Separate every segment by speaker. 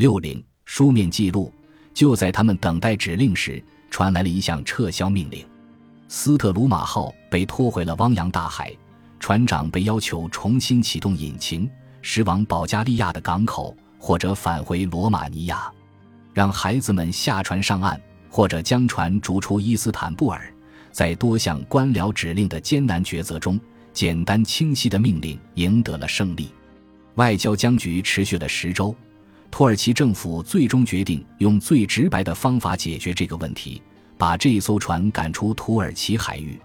Speaker 1: 六零书面记录，就在他们等待指令时，传来了一项撤销命令。斯特鲁马号被拖回了汪洋大海，船长被要求重新启动引擎，驶往保加利亚的港口，或者返回罗马尼亚，让孩子们下船上岸，或者将船逐出伊斯坦布尔。在多项官僚指令的艰难抉择中，简单清晰的命令赢得了胜利。外交僵局持续了十周，土耳其政府最终决定用最直白的方法解决这个问题。把这艘船赶出土耳其海域。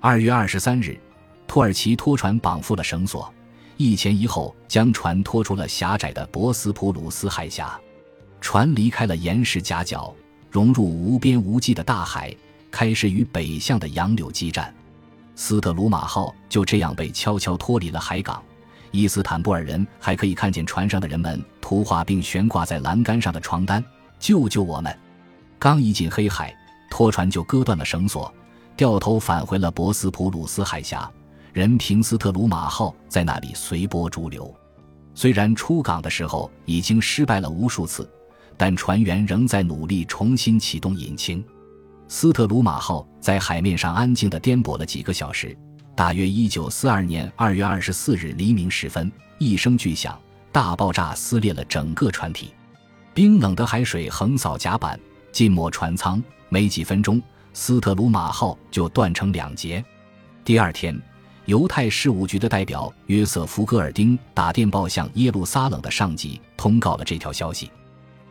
Speaker 1: 二月二十三日，土耳其拖船绑缚了绳索，一前一后将船拖出了狭窄的博斯普鲁斯海峡。船离开了岩石夹角，融入无边无际的大海，开始与北向的洋流激战。斯特鲁马号就这样被悄悄脱离了海港。伊斯坦布尔人还可以看见船上的人们图画并悬挂在栏杆上的床单：“救救我们！”刚一进黑海。拖船就割断了绳索，掉头返回了博斯普鲁斯海峡。任凭斯特鲁马号在那里随波逐流。虽然出港的时候已经失败了无数次，但船员仍在努力重新启动引擎。斯特鲁马号在海面上安静地颠簸了几个小时。大约一九四二年二月二十四日黎明时分，一声巨响，大爆炸撕裂了整个船体，冰冷的海水横扫甲板，浸没船舱。没几分钟，斯特鲁马号就断成两截。第二天，犹太事务局的代表约瑟夫·戈尔丁打电报向耶路撒冷的上级通告了这条消息：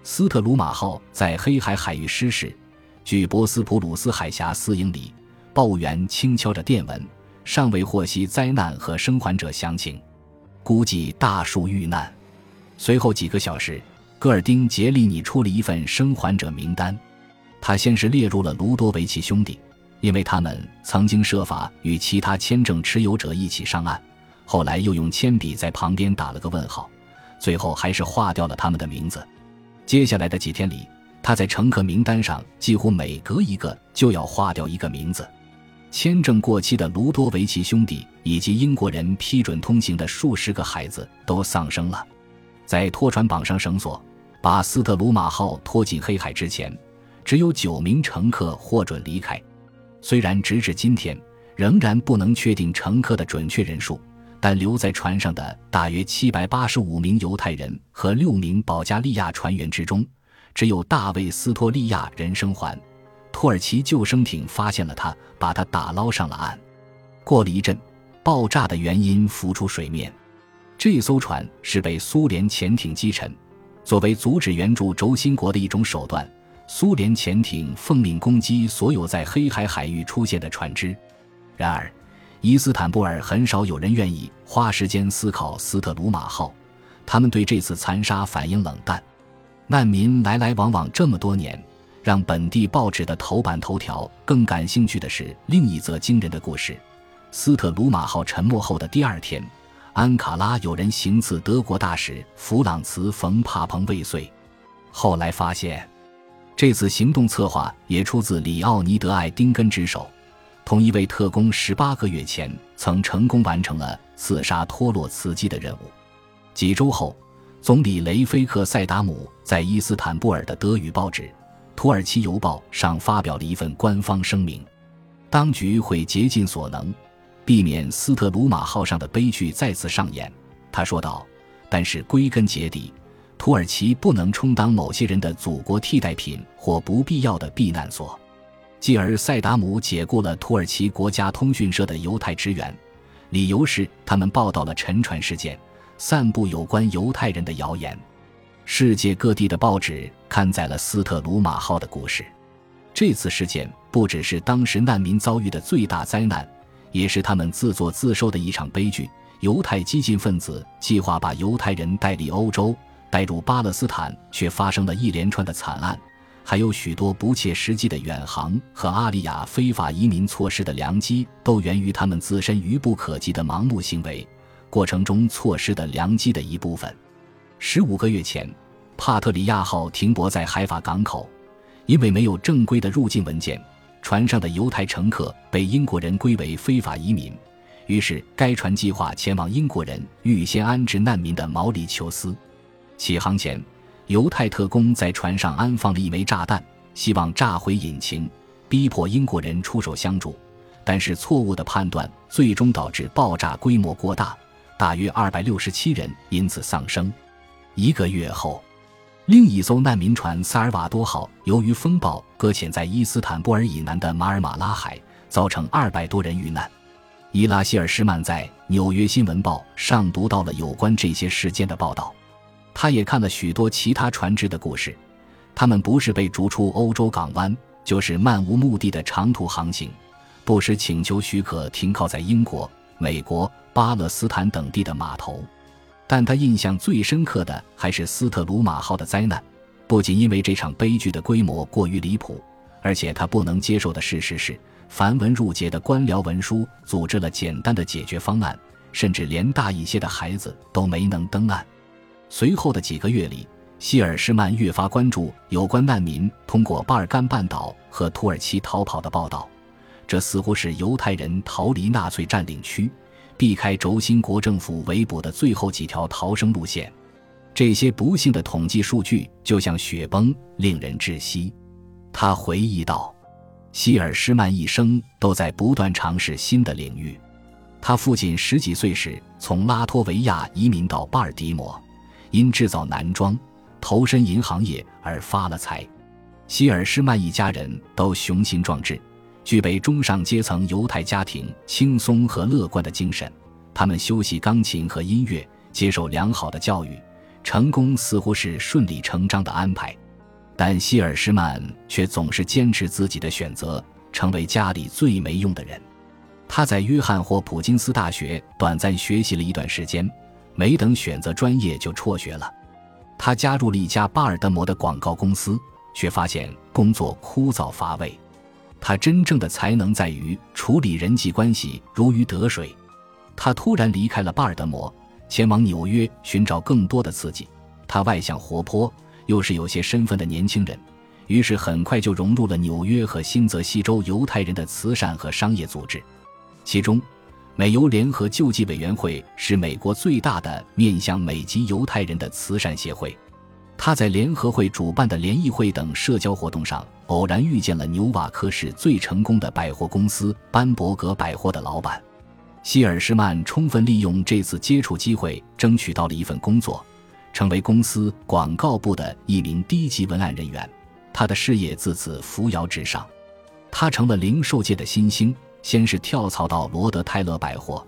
Speaker 1: 斯特鲁马号在黑海海域失事，距博斯普鲁斯海峡四英里。报务员轻敲着电文，尚未获悉灾难和生还者详情，估计大数遇难。随后几个小时，戈尔丁竭力拟出了一份生还者名单。他先是列入了卢多维奇兄弟，因为他们曾经设法与其他签证持有者一起上岸。后来又用铅笔在旁边打了个问号，最后还是划掉了他们的名字。接下来的几天里，他在乘客名单上几乎每隔一个就要划掉一个名字。签证过期的卢多维奇兄弟以及英国人批准通行的数十个孩子都丧生了。在拖船绑上绳索，把斯特鲁马号拖进黑海之前。只有九名乘客获准离开，虽然直至今天仍然不能确定乘客的准确人数，但留在船上的大约七百八十五名犹太人和六名保加利亚船员之中，只有大卫·斯托利亚人生还。土耳其救生艇发现了他，把他打捞上了岸。过了一阵，爆炸的原因浮出水面。这艘船是被苏联潜艇击沉，作为阻止援助轴心国的一种手段。苏联潜艇奉命攻击所有在黑海海域出现的船只，然而，伊斯坦布尔很少有人愿意花时间思考斯特鲁马号。他们对这次残杀反应冷淡。难民来来往往这么多年，让本地报纸的头版头条更感兴趣的是另一则惊人的故事：斯特鲁马号沉没后的第二天，安卡拉有人行刺德国大使弗朗茨·冯·帕彭未遂，后来发现。这次行动策划也出自里奥尼德·艾丁根之手。同一位特工十八个月前曾成功完成了刺杀托洛茨基的任务。几周后，总理雷菲克·塞达姆在伊斯坦布尔的德语报纸《土耳其邮报》上发表了一份官方声明：当局会竭尽所能，避免斯特鲁马号上的悲剧再次上演。他说道：“但是归根结底。”土耳其不能充当某些人的祖国替代品或不必要的避难所。继而，塞达姆解雇了土耳其国家通讯社的犹太职员，理由是他们报道了沉船事件，散布有关犹太人的谣言。世界各地的报纸刊载了斯特鲁马号的故事。这次事件不只是当时难民遭遇的最大灾难，也是他们自作自受的一场悲剧。犹太激进分子计划把犹太人带离欧洲。带入巴勒斯坦，却发生了一连串的惨案，还有许多不切实际的远航和阿利亚非法移民措施的良机，都源于他们自身愚不可及的盲目行为，过程中错失的良机的一部分。十五个月前，帕特里亚号停泊在海法港口，因为没有正规的入境文件，船上的犹太乘客被英国人归为非法移民，于是该船计划前往英国人预先安置难民的毛里求斯。起航前，犹太特工在船上安放了一枚炸弹，希望炸毁引擎，逼迫英国人出手相助。但是错误的判断最终导致爆炸规模过大，大约二百六十七人因此丧生。一个月后，另一艘难民船萨尔瓦多号由于风暴搁浅在伊斯坦布尔以南的马尔马拉海，造成二百多人遇难。伊拉希尔施曼在《纽约新闻报》上读到了有关这些事件的报道，他也看了许多其他船只的故事，他们不是被逐出欧洲港湾，就是漫无目的的长途航行。不时请求许可停靠在英国、美国、巴勒斯坦等地的码头，但他印象最深刻的还是斯特鲁马号的灾难。不仅因为这场悲剧的规模过于离谱，而且他不能接受的事实是，繁文缛节的官僚文书组织了简单的解决方案，甚至连大一些的孩子都没能登岸。随后的几个月里，希尔施曼越发关注有关难民通过巴尔干半岛和土耳其逃跑的报道。这似乎是犹太人逃离纳粹占领区、避开轴心国政府围捕的最后几条逃生路线。这些不幸的统计数据就像雪崩，令人窒息。他回忆道：“希尔施曼一生都在不断尝试新的领域。他父亲十几岁时从拉脱维亚移民到巴尔的摩，因制造男装、投身银行业而发了财。希尔施曼一家人都雄心壮志。”具备中上阶层犹太家庭轻松和乐观的精神，他们修习钢琴和音乐，接受良好的教育，成功似乎是顺理成章的安排。但希尔施曼却总是坚持自己的选择，成为家里最没用的人。他在约翰霍普金斯大学短暂学习了一段时间，没等选择专业就辍学了。他加入了一家巴尔的摩的广告公司，却发现工作枯燥乏味。他真正的才能在于处理人际关系如鱼得水。他突然离开了巴尔的摩，前往纽约寻找更多的刺激。他外向活泼，又是有些身份的年轻人，于是很快就融入了纽约和新泽西州犹太人的慈善和商业组织。其中，美犹联合救济委员会是美国最大的面向美籍犹太人的慈善协会。他在联合会主办的联谊会等社交活动上，偶然遇见了纽瓦克市最成功的百货公司班伯格百货的老板希尔施曼，充分利用这次接触机会，争取到了一份工作，成为公司广告部的一名低级文案人员。他的事业自此扶摇直上，他成了零售界的新星。先是跳槽到罗德泰勒百货，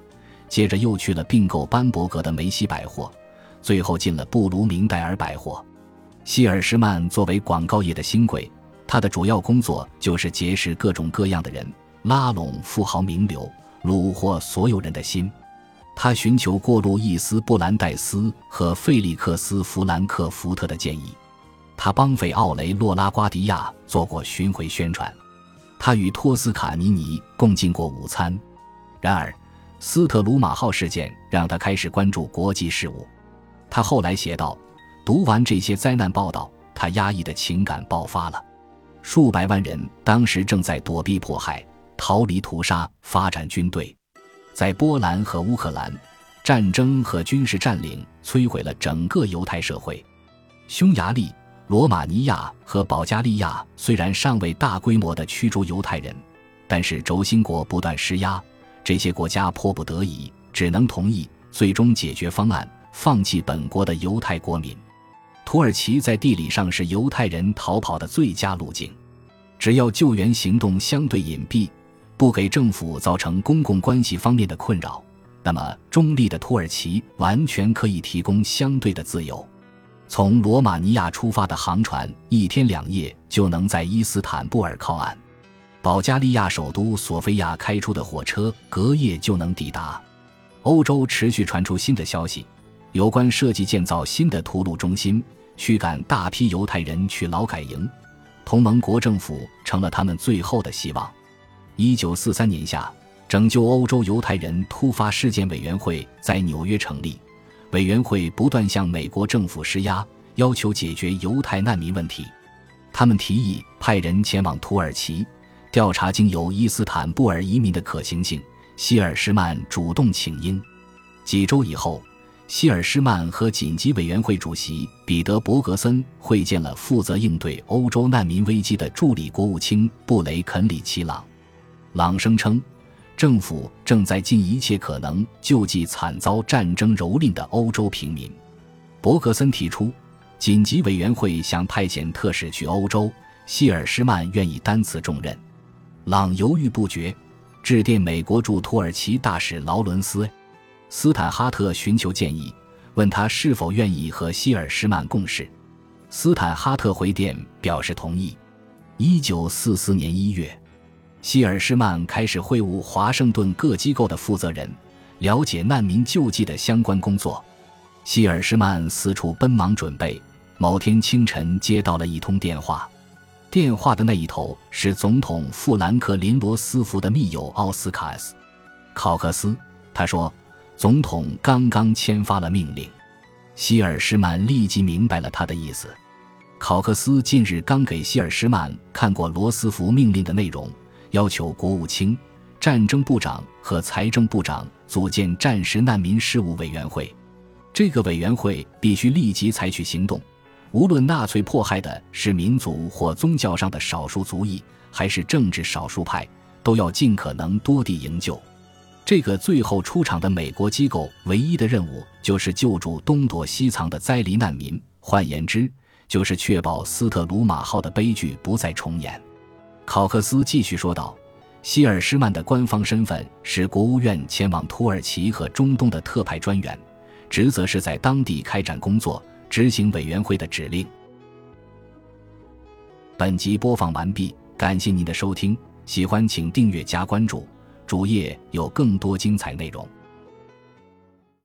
Speaker 1: 接着又去了并购班伯格的梅西百货，最后进了布卢明戴尔百货。希尔施曼作为广告业的新贵，他的主要工作就是结识各种各样的人，拉拢富豪名流，虏获所有人的心。他寻求过路易斯·布兰代斯和费利克斯·弗兰克福特的建议。他帮费奥雷洛·拉瓜迪亚做过巡回宣传。他与托斯卡尼尼共进过午餐。然而，斯特鲁马号事件让他开始关注国际事务。他后来写道。读完这些灾难报道，他压抑的情感爆发了。数百万人当时正在躲避迫害、逃离屠杀、发展军队。在波兰和乌克兰，战争和军事占领摧毁了整个犹太社会。匈牙利、罗马尼亚和保加利亚虽然尚未大规模的驱逐犹太人，但是轴心国不断施压，这些国家迫不得已只能同意最终解决方案，放弃本国的犹太国民。土耳其在地理上是犹太人逃跑的最佳路径，只要救援行动相对隐蔽，不给政府造成公共关系方面的困扰，那么中立的土耳其完全可以提供相对的自由。从罗马尼亚出发的航船一天两夜就能在伊斯坦布尔靠岸，保加利亚首都索菲亚开出的火车隔夜就能抵达。欧洲持续传出新的消息，有关设计建造新的屠戮中心。驱赶大批犹太人去劳改营，同盟国政府成了他们最后的希望。一九四三年夏，拯救欧洲犹太人突发事件委员会在纽约成立。委员会不断向美国政府施压，要求解决犹太难民问题。他们提议派人前往土耳其，调查经由伊斯坦布尔移民的可行性。希尔施曼主动请缨。几周以后。希尔施曼和紧急委员会主席彼得·伯格森会见了负责应对欧洲难民危机的助理国务卿布雷肯里奇朗。朗声称，政府正在尽一切可能救济惨遭战争蹂躏的欧洲平民。伯格森提出，紧急委员会想派遣特使去欧洲，希尔施曼愿意担此重任。朗犹豫不决，致电美国驻土耳其大使劳伦斯。斯坦哈特寻求建议，问他是否愿意和希尔施曼共事。斯坦哈特回电表示同意。一九四四年一月，希尔施曼开始会晤华盛顿各机构的负责人，了解难民救济的相关工作。希尔施曼四处奔忙准备。某天清晨，接到了一通电话，电话的那一头是总统富兰克林·罗斯福的密友奥斯卡斯·考克斯。他说。总统刚刚签发了命令，希尔施曼立即明白了他的意思。考克斯近日刚给希尔施曼看过罗斯福命令的内容，要求国务卿、战争部长和财政部长组建战时难民事务委员会。这个委员会必须立即采取行动，无论纳粹迫害的是民族或宗教上的少数族裔，还是政治少数派，都要尽可能多地营救。这个最后出场的美国机构唯一的任务就是救助东躲西藏的灾黎难民，换言之，就是确保斯特鲁马号的悲剧不再重演。考克斯继续说道：“希尔施曼的官方身份是国务院前往土耳其和中东的特派专员，职责是在当地开展工作，执行委员会的指令。”本集播放完毕，感谢您的收听，喜欢请订阅加关注。主页有更多精彩内容。